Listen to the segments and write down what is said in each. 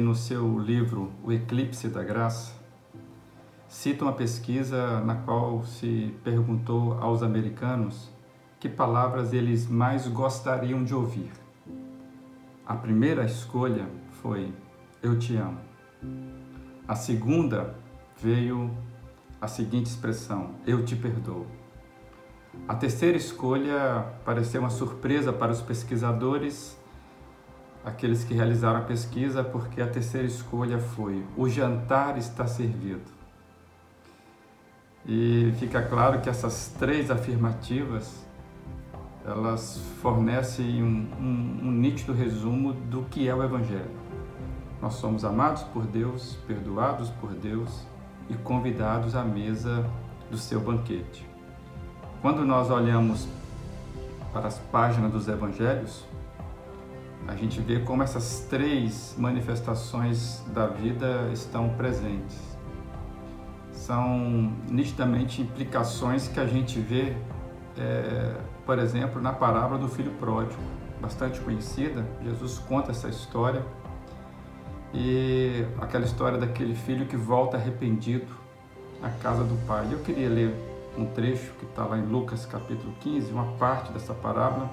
No seu livro O Eclipse da Graça, cita uma pesquisa na qual se perguntou aos americanos que palavras eles mais gostariam de ouvir. A primeira escolha foi Eu te amo. A segunda veio a seguinte expressão: Eu te perdoo. A terceira escolha pareceu uma surpresa para os pesquisadores, aqueles que realizaram a pesquisa, porque a terceira escolha foi: O jantar está servido. E fica claro que essas três afirmativas elas fornecem um, um, um nítido resumo do que é o Evangelho. Nós somos amados por Deus, perdoados por Deus e convidados à mesa do seu banquete. Quando nós olhamos para as páginas dos evangelhos, a gente vê como essas três manifestações da vida estão presentes. São nitidamente implicações que a gente vê, é, por exemplo, na parábola do filho pródigo, bastante conhecida. Jesus conta essa história e aquela história daquele filho que volta arrependido à casa do pai. Eu queria ler um trecho que está lá em Lucas capítulo 15, uma parte dessa parábola.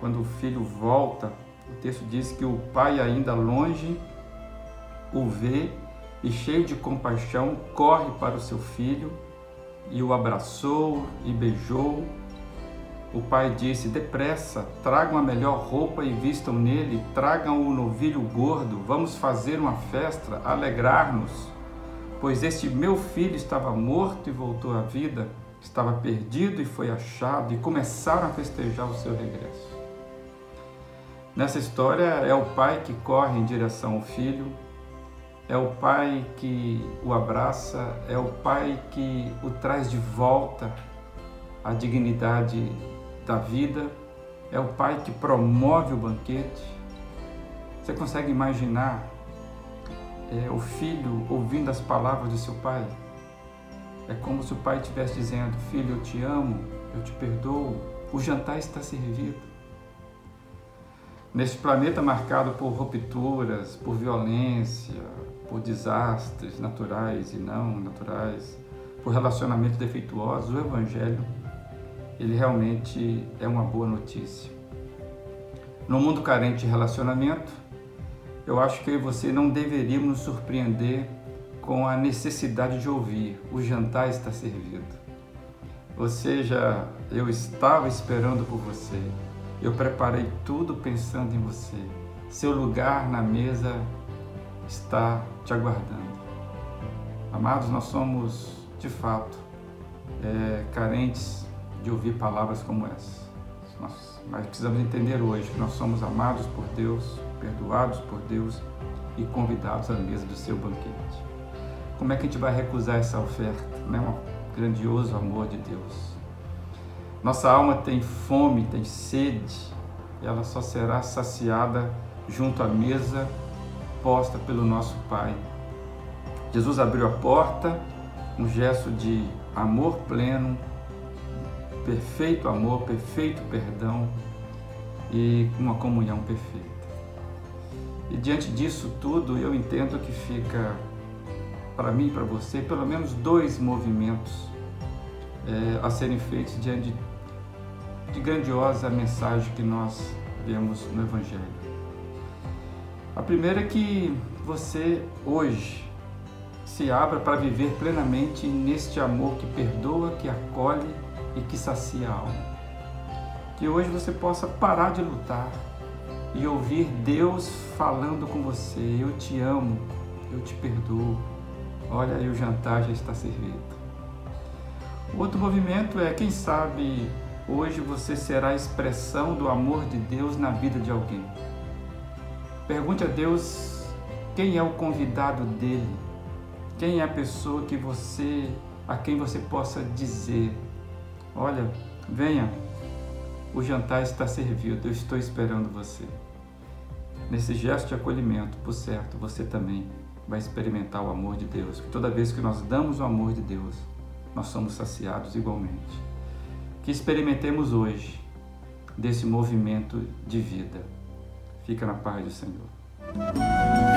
Quando o filho volta, o texto diz que o pai, ainda longe, o vê e, cheio de compaixão, corre para o seu filho e o abraçou e beijou o pai disse: Depressa, tragam a melhor roupa e vistam nele, tragam o novilho gordo, vamos fazer uma festa, alegrar-nos. Pois este meu filho estava morto e voltou à vida, estava perdido e foi achado, e começaram a festejar o seu regresso. Nessa história é o pai que corre em direção ao filho, é o pai que o abraça, é o pai que o traz de volta à dignidade da vida, é o pai que promove o banquete. Você consegue imaginar é, o filho ouvindo as palavras de seu pai? É como se o pai estivesse dizendo: Filho, eu te amo, eu te perdoo, o jantar está servido. Neste planeta marcado por rupturas, por violência, por desastres naturais e não naturais, por relacionamentos defeituosos, o Evangelho ele realmente é uma boa notícia. No mundo carente de relacionamento, eu acho que eu e você não deveríamos nos surpreender com a necessidade de ouvir: o jantar está servido. Ou seja, eu estava esperando por você, eu preparei tudo pensando em você. Seu lugar na mesa está te aguardando. Amados, nós somos de fato é, carentes de ouvir palavras como essa. Nós, mas precisamos entender hoje que nós somos amados por Deus, perdoados por Deus e convidados à mesa do seu banquete. Como é que a gente vai recusar essa oferta? Não é um grandioso amor de Deus. Nossa alma tem fome, tem sede, e ela só será saciada junto à mesa posta pelo nosso Pai. Jesus abriu a porta, um gesto de amor pleno, perfeito amor, perfeito perdão e uma comunhão perfeita. E diante disso tudo, eu entendo que fica para mim e para você pelo menos dois movimentos é, a serem feitos diante de, de grandiosa mensagem que nós vemos no Evangelho. A primeira é que você hoje se abra para viver plenamente neste amor que perdoa, que acolhe e que sacia a alma. Que hoje você possa parar de lutar e ouvir Deus falando com você: Eu te amo, eu te perdoo. Olha aí, o jantar já está servido. Outro movimento é: quem sabe hoje você será a expressão do amor de Deus na vida de alguém. Pergunte a Deus quem é o convidado dele, quem é a pessoa que você, a quem você possa dizer Olha, venha, o jantar está servido, eu estou esperando você. Nesse gesto de acolhimento, por certo, você também vai experimentar o amor de Deus. Toda vez que nós damos o amor de Deus, nós somos saciados igualmente. Que experimentemos hoje desse movimento de vida. Fica na paz do Senhor.